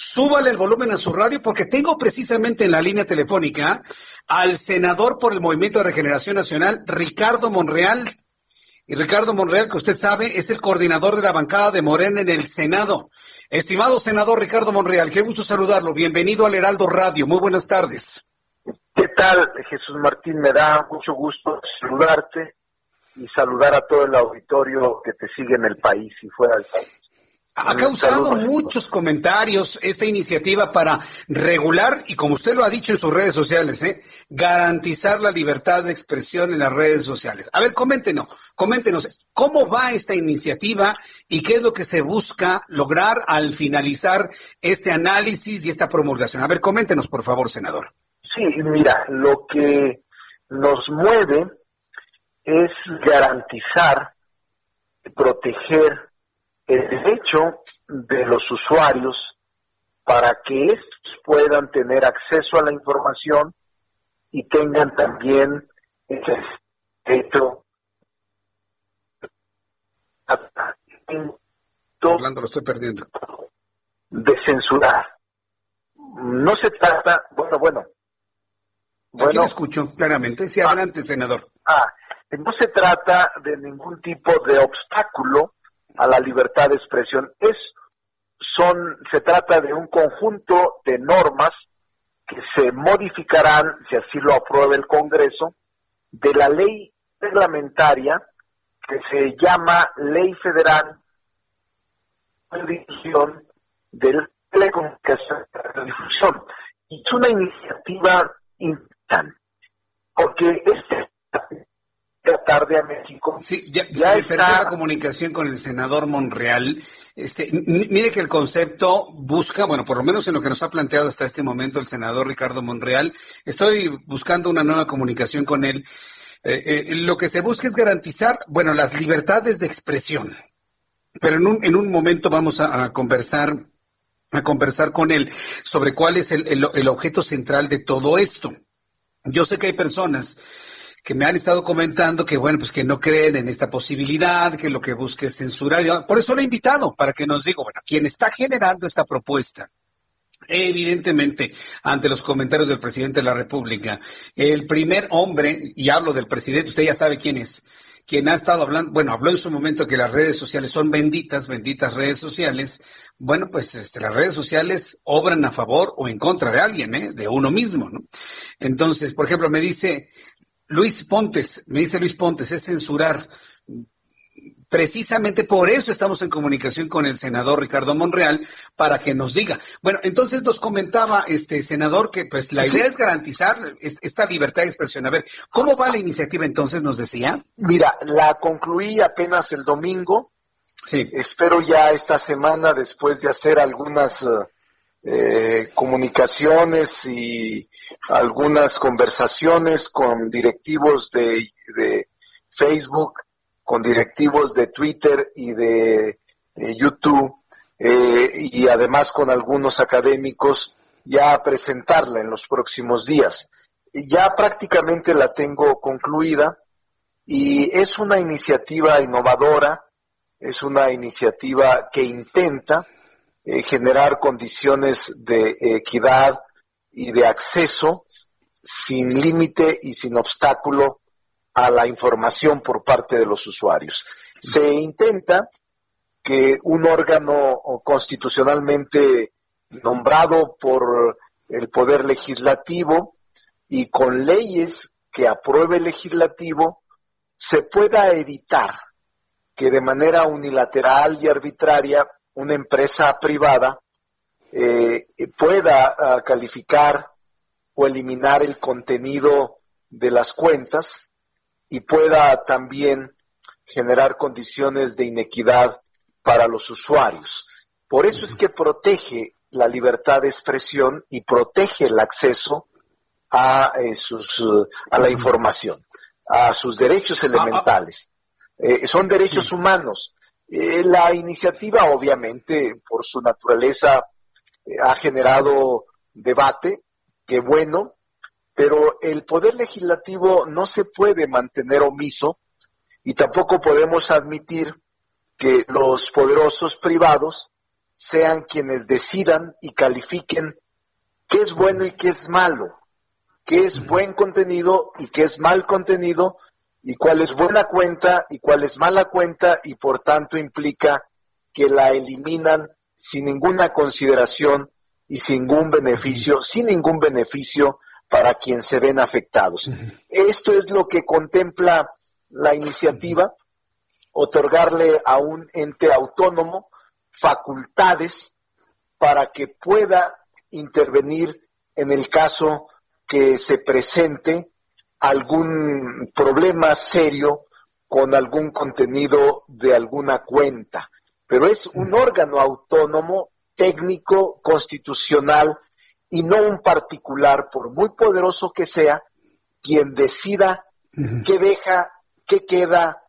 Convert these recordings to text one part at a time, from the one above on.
Súbale el volumen a su radio porque tengo precisamente en la línea telefónica al senador por el Movimiento de Regeneración Nacional, Ricardo Monreal. Y Ricardo Monreal, que usted sabe, es el coordinador de la bancada de Morena en el Senado. Estimado senador Ricardo Monreal, qué gusto saludarlo. Bienvenido al Heraldo Radio. Muy buenas tardes. ¿Qué tal, Jesús Martín? Me da mucho gusto saludarte y saludar a todo el auditorio que te sigue en el país y fuera del país. Ha causado muchos comentarios esta iniciativa para regular y como usted lo ha dicho en sus redes sociales, ¿eh? garantizar la libertad de expresión en las redes sociales. A ver, coméntenos, coméntenos, ¿cómo va esta iniciativa y qué es lo que se busca lograr al finalizar este análisis y esta promulgación? A ver, coméntenos, por favor, senador. Sí, mira, lo que nos mueve es garantizar, proteger el derecho de los usuarios para que estos puedan tener acceso a la información y tengan también ese derecho Hablando, lo estoy perdiendo. de censurar. No se trata, bueno, bueno. Aquí lo escucho claramente. Sí, adelante, senador. Ah, no se trata de ningún tipo de obstáculo a la libertad de expresión. Es, son, se trata de un conjunto de normas que se modificarán, si así lo aprueba el Congreso, de la ley reglamentaria que se llama Ley Federal de Telecomunicación y Difusión. Es una iniciativa importante, porque este tarde a México. Sí, ya, se perdió la comunicación con el senador Monreal. Este, mire que el concepto busca, bueno, por lo menos en lo que nos ha planteado hasta este momento el senador Ricardo Monreal, estoy buscando una nueva comunicación con él. Eh, eh, lo que se busca es garantizar, bueno, las libertades de expresión. Pero en un, en un momento vamos a, a conversar a conversar con él sobre cuál es el, el, el objeto central de todo esto. Yo sé que hay personas que me han estado comentando que, bueno, pues que no creen en esta posibilidad, que lo que busca es censurar. Por eso lo he invitado, para que nos diga, bueno, quien está generando esta propuesta, Evidentemente, ante los comentarios del presidente de la República, el primer hombre, y hablo del presidente, usted ya sabe quién es, quien ha estado hablando, bueno, habló en su momento que las redes sociales son benditas, benditas redes sociales. Bueno, pues este, las redes sociales obran a favor o en contra de alguien, ¿eh? de uno mismo, ¿no? Entonces, por ejemplo, me dice Luis Pontes, me dice Luis Pontes, es censurar. Precisamente por eso estamos en comunicación con el senador Ricardo Monreal para que nos diga. Bueno, entonces nos comentaba este senador que pues la idea es garantizar esta libertad de expresión. A ver, ¿cómo va la iniciativa entonces? Nos decía. Mira, la concluí apenas el domingo. Sí. Espero ya esta semana, después de hacer algunas eh, comunicaciones y algunas conversaciones con directivos de, de Facebook, con directivos de Twitter y de, YouTube, eh, y además con algunos académicos, ya presentarla en los próximos días. Ya prácticamente la tengo concluida y es una iniciativa innovadora, es una iniciativa que intenta eh, generar condiciones de equidad y de acceso sin límite y sin obstáculo a la información por parte de los usuarios. Se intenta que un órgano constitucionalmente nombrado por el Poder Legislativo y con leyes que apruebe el legislativo se pueda evitar que de manera unilateral y arbitraria una empresa privada eh, pueda uh, calificar o eliminar el contenido de las cuentas y pueda también generar condiciones de inequidad para los usuarios. Por eso es que protege la libertad de expresión y protege el acceso a, eh, sus, a la información, a sus derechos elementales. Eh, son derechos humanos. Eh, la iniciativa, obviamente, por su naturaleza, ha generado debate, que bueno, pero el poder legislativo no se puede mantener omiso y tampoco podemos admitir que los poderosos privados sean quienes decidan y califiquen qué es bueno y qué es malo, qué es buen contenido y qué es mal contenido, y cuál es buena cuenta y cuál es mala cuenta, y por tanto implica que la eliminan sin ninguna consideración y sin ningún beneficio, sin ningún beneficio para quien se ven afectados. Esto es lo que contempla la iniciativa, otorgarle a un ente autónomo facultades para que pueda intervenir en el caso que se presente algún problema serio con algún contenido de alguna cuenta. Pero es un órgano autónomo, técnico, constitucional y no un particular, por muy poderoso que sea, quien decida qué deja, qué queda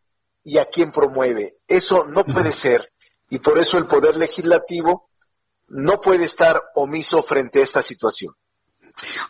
y a quién promueve. Eso no puede ser y por eso el Poder Legislativo no puede estar omiso frente a esta situación.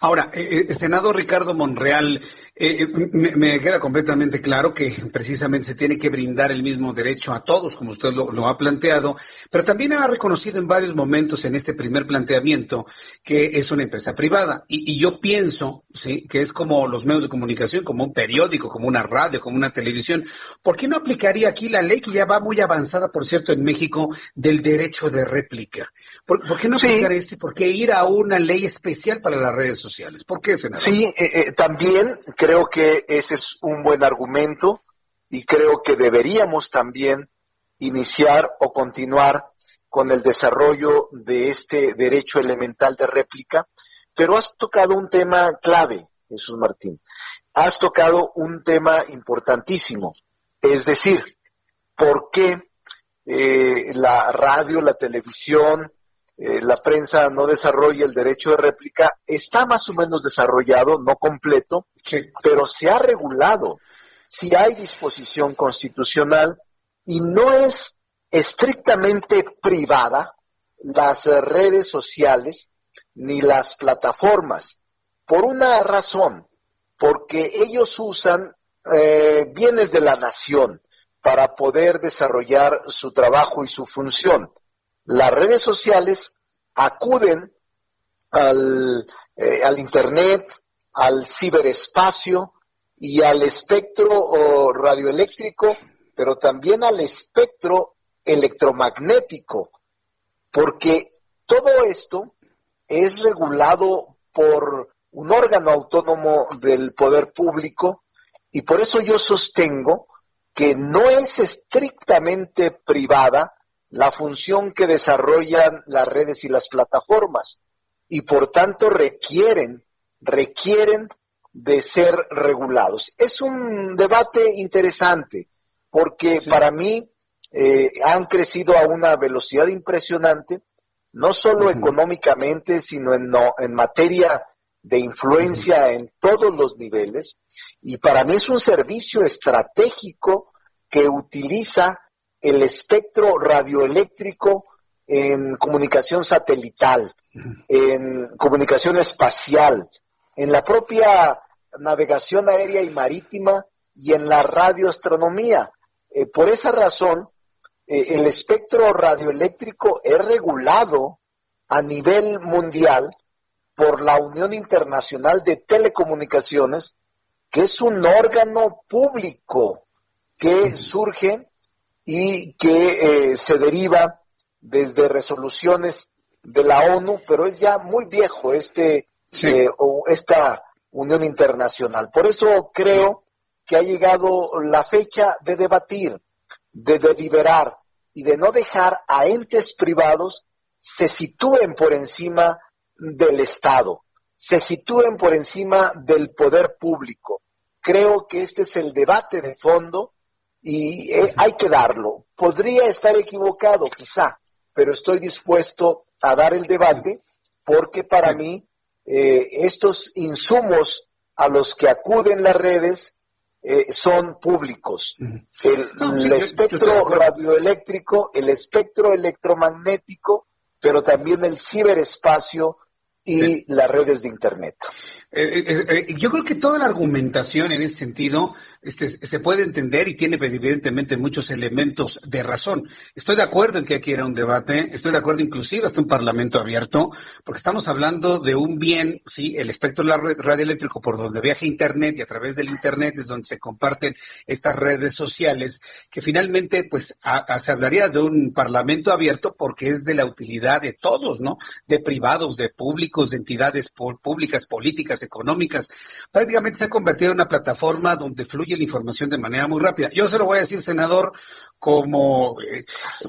Ahora, eh, eh senador Ricardo Monreal, eh, eh, me, queda completamente claro que precisamente se tiene que brindar el mismo derecho a todos, como usted lo, ha planteado, pero también ha reconocido en varios momentos en este primer planteamiento que es una empresa privada. Y, y yo pienso, sí, que es como los medios de comunicación, como un periódico, como una radio, como una televisión. ¿Por qué no aplicaría aquí la ley que ya va muy avanzada, por cierto, en México, del derecho de réplica? ¿Por, qué no aplicar esto y por qué ir a una ley especial para las redes sociales? ¿Por qué? Sí, eh, eh, también creo que ese es un buen argumento y creo que deberíamos también iniciar o continuar con el desarrollo de este derecho elemental de réplica, pero has tocado un tema clave, Jesús Martín. Has tocado un tema importantísimo, es decir, ¿por qué eh, la radio, la televisión, eh, la prensa no desarrolla el derecho de réplica, está más o menos desarrollado, no completo, pero se ha regulado. Si hay disposición constitucional y no es estrictamente privada las redes sociales ni las plataformas, por una razón, porque ellos usan eh, bienes de la nación para poder desarrollar su trabajo y su función las redes sociales acuden al, eh, al Internet, al ciberespacio y al espectro radioeléctrico, pero también al espectro electromagnético, porque todo esto es regulado por un órgano autónomo del poder público y por eso yo sostengo que no es estrictamente privada la función que desarrollan las redes y las plataformas y por tanto requieren, requieren de ser regulados. Es un debate interesante porque para mí eh, han crecido a una velocidad impresionante, no solo económicamente, sino en, no, en materia de influencia en todos los niveles. Y para mí es un servicio estratégico que utiliza el espectro radioeléctrico en comunicación satelital, en comunicación espacial, en la propia navegación aérea y marítima y en la radioastronomía. Eh, por esa razón, eh, el espectro radioeléctrico es regulado a nivel mundial por la Unión Internacional de Telecomunicaciones, que es un órgano público que surge y que eh, se deriva desde resoluciones de la ONU, pero es ya muy viejo este eh, o esta unión internacional. Por eso creo que ha llegado la fecha de debatir, de deliberar y de no dejar a entes privados se sitúen por encima del Estado, se sitúen por encima del poder público. Creo que este es el debate de fondo y eh, hay que darlo. Podría estar equivocado, quizá, pero estoy dispuesto a dar el debate porque para mí eh, estos insumos a los que acuden las redes eh, son públicos. El, espectro radioeléctrico, el espectro electromagnético, pero también el ciberespacio y las redes de Internet. Eh, eh, eh, yo creo que toda la argumentación en ese sentido este, se puede entender y tiene evidentemente muchos elementos de razón. Estoy de acuerdo en que aquí era un debate, estoy de acuerdo inclusive hasta un parlamento abierto, porque estamos hablando de un bien, sí, el espectro radioeléctrico por donde viaja Internet y a través del Internet es donde se comparten estas redes sociales, que finalmente pues se hablaría de un parlamento abierto porque es de la utilidad de todos, ¿no? De privados, de públicos, de entidades públicas, políticas, económicas. Prácticamente se ha convertido en una plataforma donde fluye la información de manera muy rápida. Yo se lo voy a decir, senador, como eh,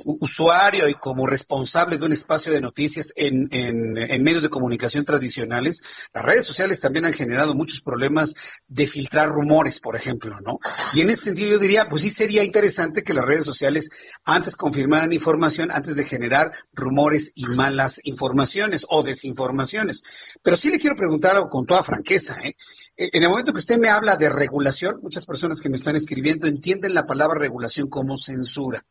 usuario y como responsable de un espacio de noticias en, en, medios de comunicación tradicionales, las redes sociales también han generado muchos problemas de filtrar rumores, por ejemplo, ¿no? Y en ese sentido yo diría, pues sí sería interesante que las redes sociales antes confirmaran información antes de generar rumores y malas informaciones o Pero sí le quiero preguntar algo con toda franqueza, ¿eh? En el momento que usted me habla de regulación, muchas personas que me están escribiendo entienden la palabra regulación como censura.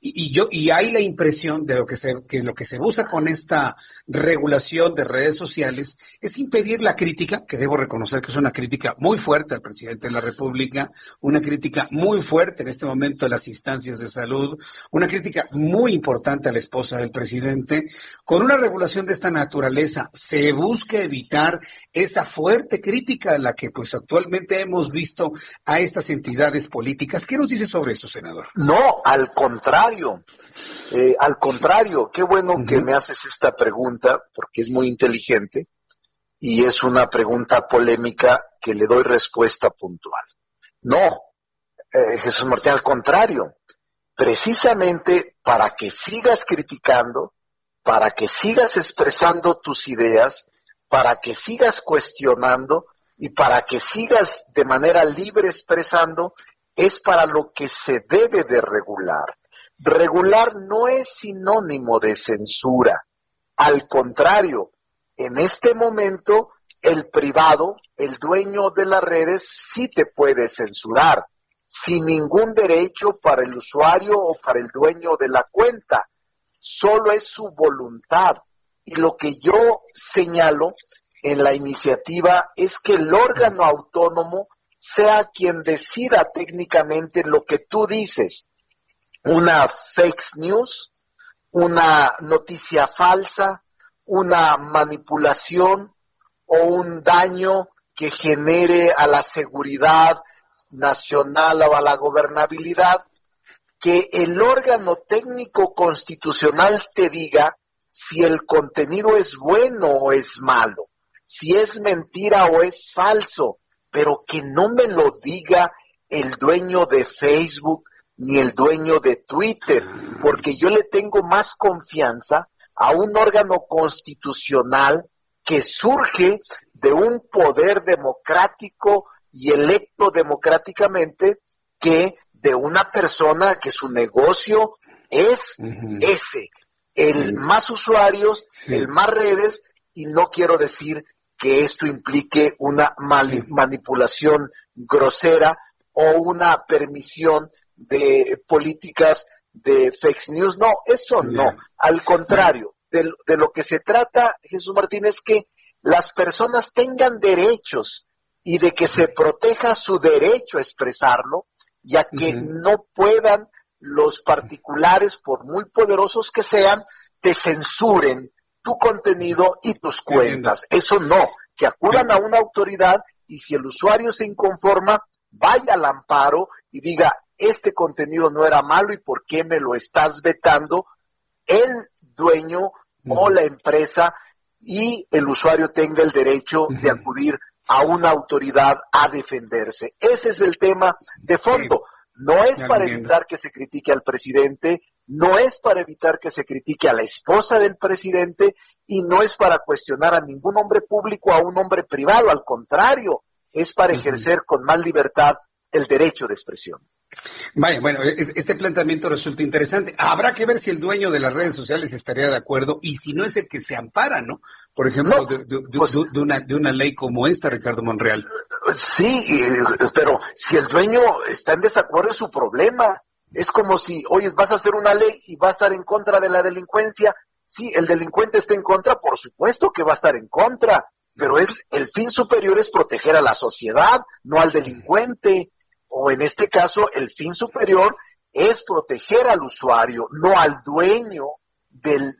Y, yo y hay la impresión de lo que se que lo que se usa con esta regulación de redes sociales es impedir la crítica, que debo reconocer que es una crítica muy fuerte al presidente de la República, una crítica muy fuerte en este momento a las instancias de salud, una crítica muy importante a la esposa del presidente. Con una regulación de esta naturaleza se busca evitar esa fuerte crítica a la que pues actualmente hemos visto a estas entidades políticas. ¿Qué nos dice sobre eso, senador? No, al contrario eh, al contrario, qué bueno que me haces esta pregunta porque es muy inteligente y es una pregunta polémica que le doy respuesta puntual. No, eh, Jesús Martín, al contrario, precisamente para que sigas criticando, para que sigas expresando tus ideas, para que sigas cuestionando y para que sigas de manera libre expresando, es para lo que se debe de regular. Regular no es sinónimo de censura. Al contrario, en este momento el privado, el dueño de las redes, sí te puede censurar, sin ningún derecho para el usuario o para el dueño de la cuenta. Solo es su voluntad. Y lo que yo señalo en la iniciativa es que el órgano autónomo sea quien decida técnicamente lo que tú dices una fake news, una noticia falsa, una manipulación o un daño que genere a la seguridad nacional o a la gobernabilidad, que el órgano técnico constitucional te diga si el contenido es bueno o es malo, si es mentira o es falso, pero que no me lo diga el dueño de Facebook, ni el dueño de Twitter, porque yo le tengo más confianza a un órgano constitucional que surge de un poder democrático y electo democráticamente que de una persona que su negocio es ese, el más usuarios, el más redes, y no quiero decir que esto implique una manipulación grosera o una permisión de políticas de fake news. No, eso no. Al contrario, de, de, lo que se trata, Jesús Martín, es que las personas tengan derechos y de que se proteja su derecho a expresarlo, ya que no puedan los particulares, por muy poderosos que sean, te censuren tu contenido y tus cuentas. Eso no, que acudan a una autoridad y si el usuario se inconforma, vaya al amparo y diga, este contenido no era malo y por qué me lo estás vetando el dueño o la empresa y el usuario tenga el derecho de acudir a una autoridad a defenderse. Ese es el tema de fondo. no es para evitar que se critique al presidente, no es para evitar que se critique a la esposa del presidente y no es para cuestionar a ningún hombre público o a un hombre privado, al contrario, es para ejercer con más libertad el derecho de expresión. Vaya, bueno, este planteamiento resulta interesante. Habrá que ver si el dueño de las redes sociales estaría de acuerdo y si no es el que se ampara, ¿no? Por ejemplo, pues de, una, de una ley como esta, Ricardo Monreal. Sí, pero si el dueño está en desacuerdo es su problema. Es como si, oye, vas a hacer una ley y va a estar en contra de la delincuencia. Sí, el delincuente está en contra, por supuesto que va a estar en contra, pero es, el fin superior es proteger a la sociedad, no al delincuente o en este caso el fin superior es proteger al usuario, no al dueño del,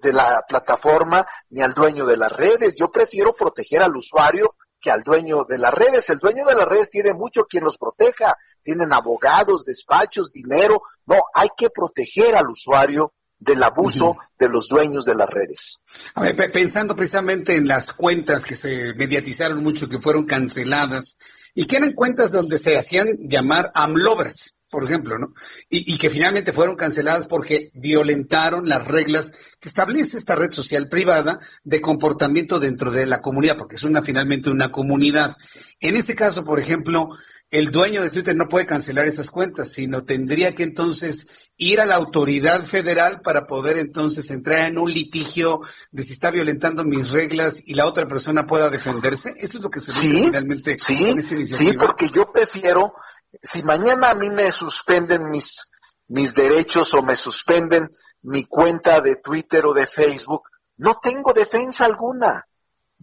de, la plataforma ni al dueño de las redes. Yo prefiero proteger al usuario que al dueño de las redes. El dueño de las redes tiene mucho quien los proteja. Tienen abogados, despachos, dinero. No, hay que proteger al usuario del abuso de los dueños de las redes. A ver, pensando precisamente en las cuentas que se mediatizaron mucho, que fueron canceladas, y que eran cuentas donde se hacían llamar amlovers, por ejemplo, ¿no? Y, que finalmente fueron canceladas porque violentaron las reglas que establece esta red social privada de comportamiento dentro de la comunidad, porque es una finalmente una comunidad. En este caso, por ejemplo, el dueño de Twitter no puede cancelar esas cuentas, sino tendría que entonces ir a la autoridad federal para poder entonces entrar en un litigio de si está violentando mis reglas y la otra persona pueda defenderse. Eso es lo que se sí, finalmente sí, esta iniciativa. Sí, porque yo prefiero, si mañana a mí me suspenden mis, mis derechos o me suspenden mi cuenta de Twitter o de Facebook, no tengo defensa alguna.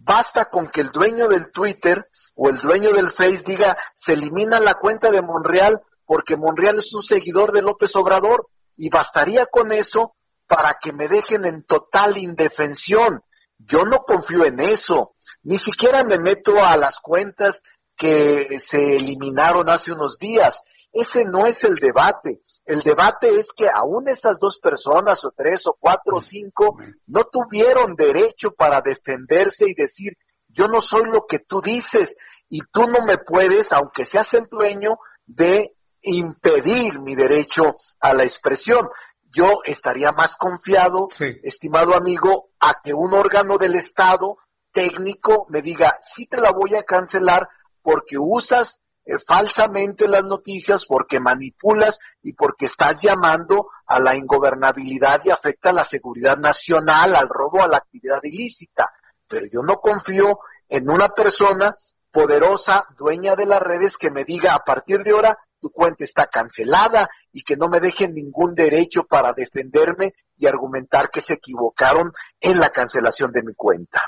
Basta con que el dueño del Twitter o el dueño del Face diga, se elimina la cuenta de Monreal porque Monreal es un seguidor de López Obrador y bastaría con eso para que me dejen en total indefensión. Yo no confío en eso, ni siquiera me meto a las cuentas que se eliminaron hace unos días. Ese no es el debate. El debate es que aún esas dos personas, o tres, o cuatro, o cinco, no tuvieron derecho para defenderse y decir, yo no soy lo que tú dices y tú no me puedes, aunque seas el dueño, de impedir mi derecho a la expresión. Yo estaría más confiado, estimado amigo, a que un órgano del Estado técnico me diga, sí te la voy a cancelar porque usas eh, falsamente las noticias, porque manipulas y porque estás llamando a la ingobernabilidad y afecta a la seguridad nacional, al robo, a la actividad ilícita pero yo no confío en una persona poderosa, dueña de las redes, que me diga a partir de ahora tu cuenta está cancelada y que no me dejen ningún derecho para defenderme y argumentar que se equivocaron en la cancelación de mi cuenta.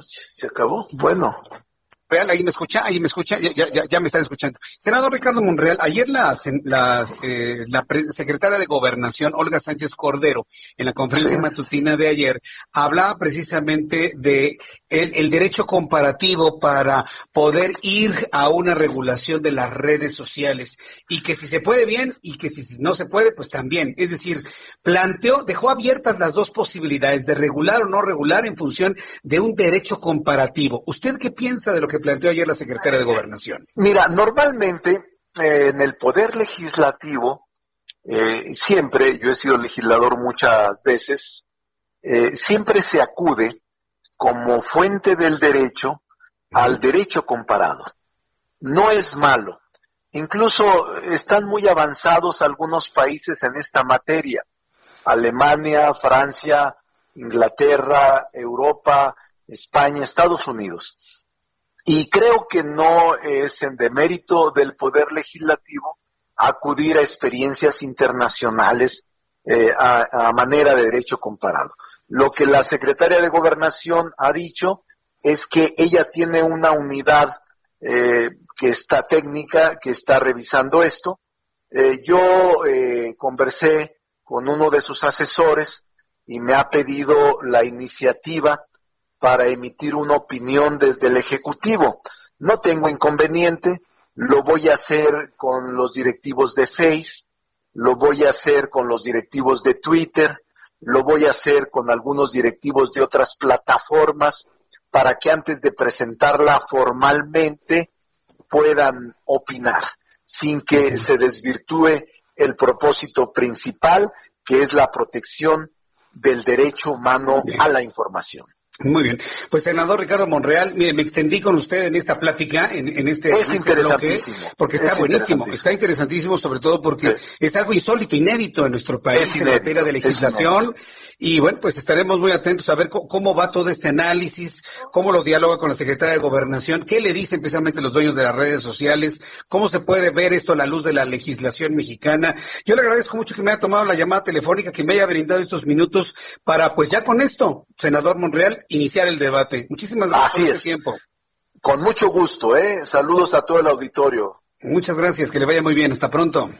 Se acabó. Bueno, Vean, ahí me escucha, ahí me escucha, ya, ya, ya me están escuchando. Senador Ricardo Monreal, ayer la, la, eh, la secretaria de Gobernación, Olga Sánchez Cordero, en la conferencia matutina de ayer, hablaba precisamente de el, el, derecho comparativo para poder ir a una regulación de las redes sociales y que si se puede bien y que si no se puede, pues también. Es decir, planteó, dejó abiertas las dos posibilidades de regular o no regular en función de un derecho comparativo. ¿Usted qué piensa de lo que planteó ayer la secretaria de Gobernación? Mira, normalmente eh, en el poder legislativo, eh, siempre, yo he sido legislador muchas veces, eh, siempre se acude como fuente del derecho al derecho comparado. No es malo. Incluso están muy avanzados algunos países en esta materia. Alemania, Francia, Inglaterra, Europa, España, Estados Unidos. Y creo que no es en demérito del Poder Legislativo acudir a experiencias internacionales eh, a, manera de derecho comparado. Lo que la secretaria de Gobernación ha dicho es que ella tiene una unidad eh, que está técnica, que está revisando esto. Eh, yo conversé con uno de sus asesores y me ha pedido la iniciativa para emitir una opinión desde el Ejecutivo. No tengo inconveniente, lo voy a hacer con los directivos de Face, lo voy a hacer con los directivos de Twitter, lo voy a hacer con algunos directivos de otras plataformas para que antes de presentarla formalmente puedan opinar, sin que se desvirtúe el propósito principal, que es la protección del derecho humano a la información. Muy bien. Pues, senador Ricardo Monreal, mire, me extendí con usted en esta plática, en, en este, es en este bloque, porque está es buenísimo, está interesantísimo, sobre todo porque es algo insólito, inédito en nuestro país en materia de legislación. Y bueno, pues estaremos muy atentos a ver cómo, va todo este análisis, cómo lo dialoga con la Secretaría de Gobernación, qué le dicen precisamente los dueños de las redes sociales, cómo se puede ver esto a la luz de la legislación mexicana. Yo le agradezco mucho que me haya tomado la llamada telefónica, que me haya brindado estos minutos para, pues ya con esto, senador Monreal, iniciar el debate. Muchísimas gracias por este tiempo. Con mucho gusto, ¿eh? Saludos a todo el auditorio. Muchas gracias, que le vaya muy bien. Hasta pronto.